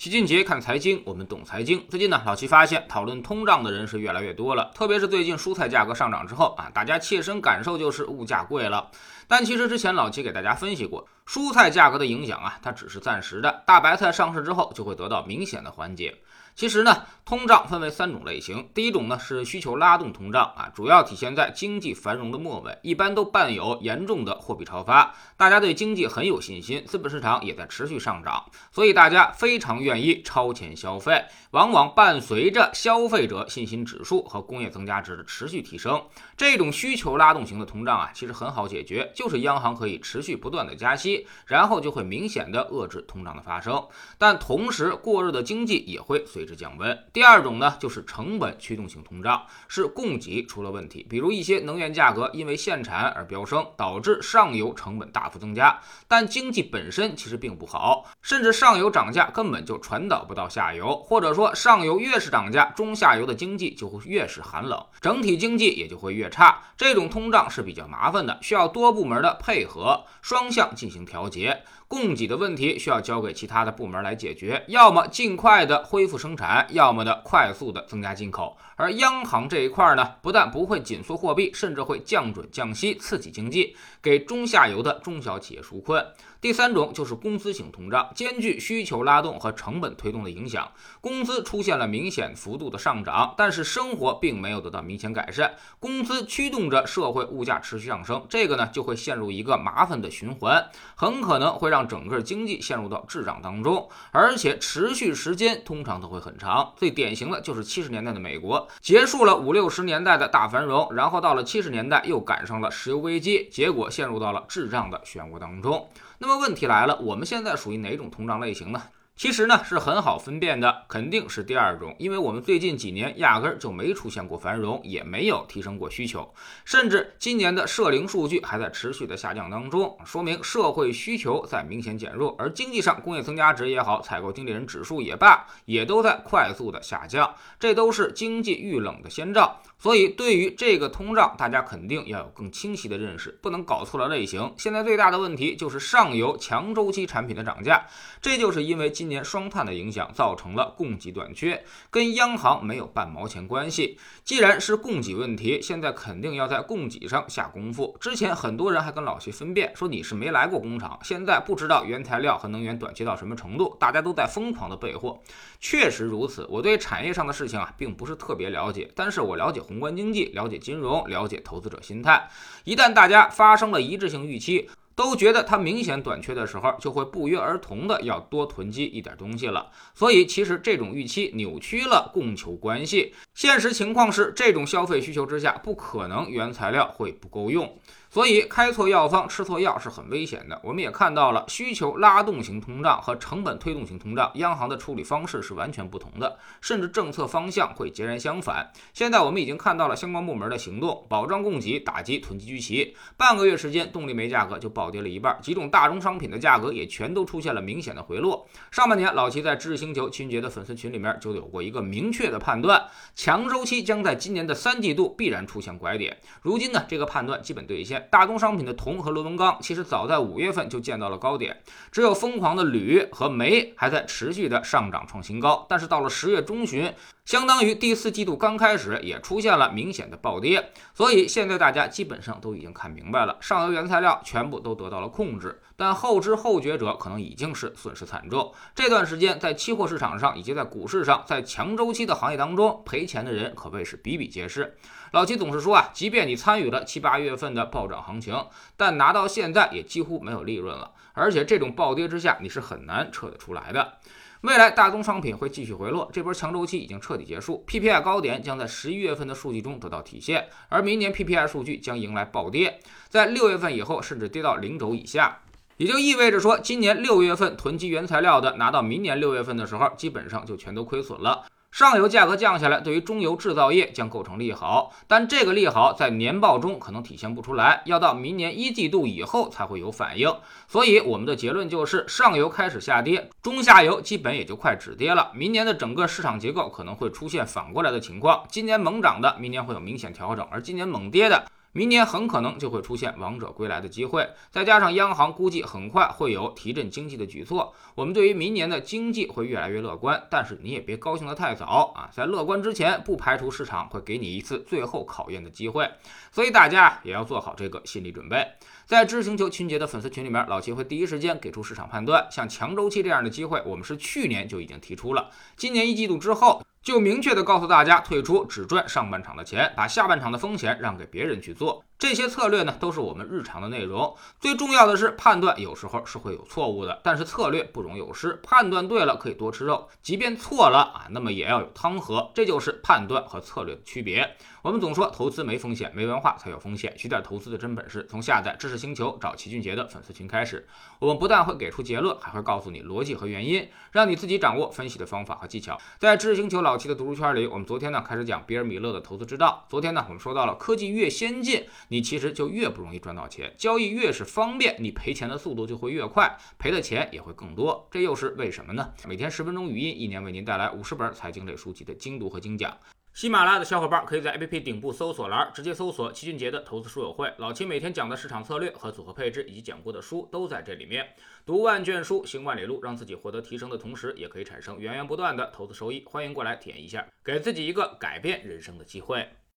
齐俊杰看财经，我们懂财经。最近呢，老齐发现讨论通胀的人是越来越多了，特别是最近蔬菜价格上涨之后啊，大家切身感受就是物价贵了。但其实之前老齐给大家分析过，蔬菜价格的影响啊，它只是暂时的。大白菜上市之后就会得到明显的缓解。其实呢，通胀分为三种类型。第一种呢是需求拉动通胀啊，主要体现在经济繁荣的末尾，一般都伴有严重的货币超发，大家对经济很有信心，资本市场也在持续上涨，所以大家非常愿意超前消费，往往伴随着消费者信心指数和工业增加值的持续提升。这种需求拉动型的通胀啊，其实很好解决，就是央行可以持续不断的加息，然后就会明显的遏制通胀的发生。但同时，过热的经济也会随之。降温。第二种呢，就是成本驱动性通胀，是供给出了问题，比如一些能源价格因为限产而飙升，导致上游成本大幅增加，但经济本身其实并不好，甚至上游涨价根本就传导不到下游，或者说上游越是涨价，中下游的经济就会越是寒冷，整体经济也就会越差。这种通胀是比较麻烦的，需要多部门的配合，双向进行调节。供给的问题需要交给其他的部门来解决，要么尽快的恢复生产，要么的快速的增加进口。而央行这一块呢，不但不会紧缩货币，甚至会降准降息，刺激经济，给中下游的中小企业纾困。第三种就是工资型通胀，兼具需求拉动和成本推动的影响，工资出现了明显幅度的上涨，但是生活并没有得到明显改善，工资驱动着社会物价持续上升，这个呢就会陷入一个麻烦的循环，很可能会让整个经济陷入到滞胀当中，而且持续时间通常都会很长。最典型的就是七十年代的美国，结束了五六十年代的大繁荣，然后到了七十年代又赶上了石油危机，结果陷入到了滞胀的漩涡当中。那么问题来了，我们现在属于哪种通胀类型呢？其实呢是很好分辨的，肯定是第二种，因为我们最近几年压根儿就没出现过繁荣，也没有提升过需求，甚至今年的社零数据还在持续的下降当中，说明社会需求在明显减弱，而经济上工业增加值也好，采购经理人指数也罢，也都在快速的下降，这都是经济遇冷的先兆。所以对于这个通胀，大家肯定要有更清晰的认识，不能搞错了类型。现在最大的问题就是上游强周期产品的涨价，这就是因为今年双碳的影响造成了供给短缺，跟央行没有半毛钱关系。既然是供给问题，现在肯定要在供给上下功夫。之前很多人还跟老徐分辨说你是没来过工厂，现在不知道原材料和能源短缺到什么程度，大家都在疯狂的备货。确实如此，我对产业上的事情啊，并不是特别了解，但是我了解宏观经济，了解金融，了解投资者心态。一旦大家发生了一致性预期。都觉得它明显短缺的时候，就会不约而同的要多囤积一点东西了。所以其实这种预期扭曲了供求关系。现实情况是，这种消费需求之下，不可能原材料会不够用。所以开错药方吃错药是很危险的。我们也看到了，需求拉动型通胀和成本推动型通胀，央行的处理方式是完全不同的，甚至政策方向会截然相反。现在我们已经看到了相关部门的行动，保障供给，打击囤积居奇。半个月时间，动力煤价格就暴跌了一半，几种大宗商品的价格也全都出现了明显的回落。上半年，老齐在知识星球秦杰的粉丝群里面就有过一个明确的判断，强周期将在今年的三季度必然出现拐点。如今呢，这个判断基本兑现。大宗商品的铜和螺纹钢，其实早在五月份就见到了高点，只有疯狂的铝和煤还在持续的上涨创新高。但是到了十月中旬，相当于第四季度刚开始，也出现了明显的暴跌。所以现在大家基本上都已经看明白了，上游原材料全部都得到了控制，但后知后觉者可能已经是损失惨重。这段时间在期货市场上以及在股市上，在强周期的行业当中，赔钱的人可谓是比比皆是。老齐总是说啊，即便你参与了七八月份的暴涨行情，但拿到现在也几乎没有利润了。而且这种暴跌之下，你是很难撤得出来的。未来大宗商品会继续回落，这波强周期已经彻底结束。PPI 高点将在十一月份的数据中得到体现，而明年 PPI 数据将迎来暴跌，在六月份以后甚至跌到零轴以下，也就意味着说，今年六月份囤积原材料的，拿到明年六月份的时候，基本上就全都亏损了。上游价格降下来，对于中游制造业将构成利好，但这个利好在年报中可能体现不出来，要到明年一季度以后才会有反应。所以我们的结论就是，上游开始下跌，中下游基本也就快止跌了。明年的整个市场结构可能会出现反过来的情况，今年猛涨的，明年会有明显调整，而今年猛跌的。明年很可能就会出现王者归来的机会，再加上央行估计很快会有提振经济的举措，我们对于明年的经济会越来越乐观。但是你也别高兴得太早啊，在乐观之前，不排除市场会给你一次最后考验的机会，所以大家也要做好这个心理准备。在知行球春节的粉丝群里面，老齐会第一时间给出市场判断。像强周期这样的机会，我们是去年就已经提出了，今年一季度之后。就明确的告诉大家，退出只赚上半场的钱，把下半场的风险让给别人去做。这些策略呢，都是我们日常的内容。最重要的是判断，有时候是会有错误的，但是策略不容有失。判断对了可以多吃肉，即便错了啊，那么也要有汤喝。这就是判断和策略的区别。我们总说投资没风险，没文化才有风险。学点投资的真本事，从下载知识星球找齐俊杰的粉丝群开始。我们不但会给出结论，还会告诉你逻辑和原因，让你自己掌握分析的方法和技巧。在知识星球老齐的读书圈里，我们昨天呢开始讲比尔·米勒的投资之道。昨天呢，我们说到了科技越先进。你其实就越不容易赚到钱，交易越是方便，你赔钱的速度就会越快，赔的钱也会更多。这又是为什么呢？每天十分钟语音，一年为您带来五十本财经类书籍的精读和精讲。喜马拉雅的小伙伴可以在 APP 顶部搜索栏直接搜索齐俊杰的投资书友会，老齐每天讲的市场策略和组合配置以及讲过的书都在这里面。读万卷书，行万里路，让自己获得提升的同时，也可以产生源源不断的投资收益。欢迎过来体验一下，给自己一个改变人生的机会。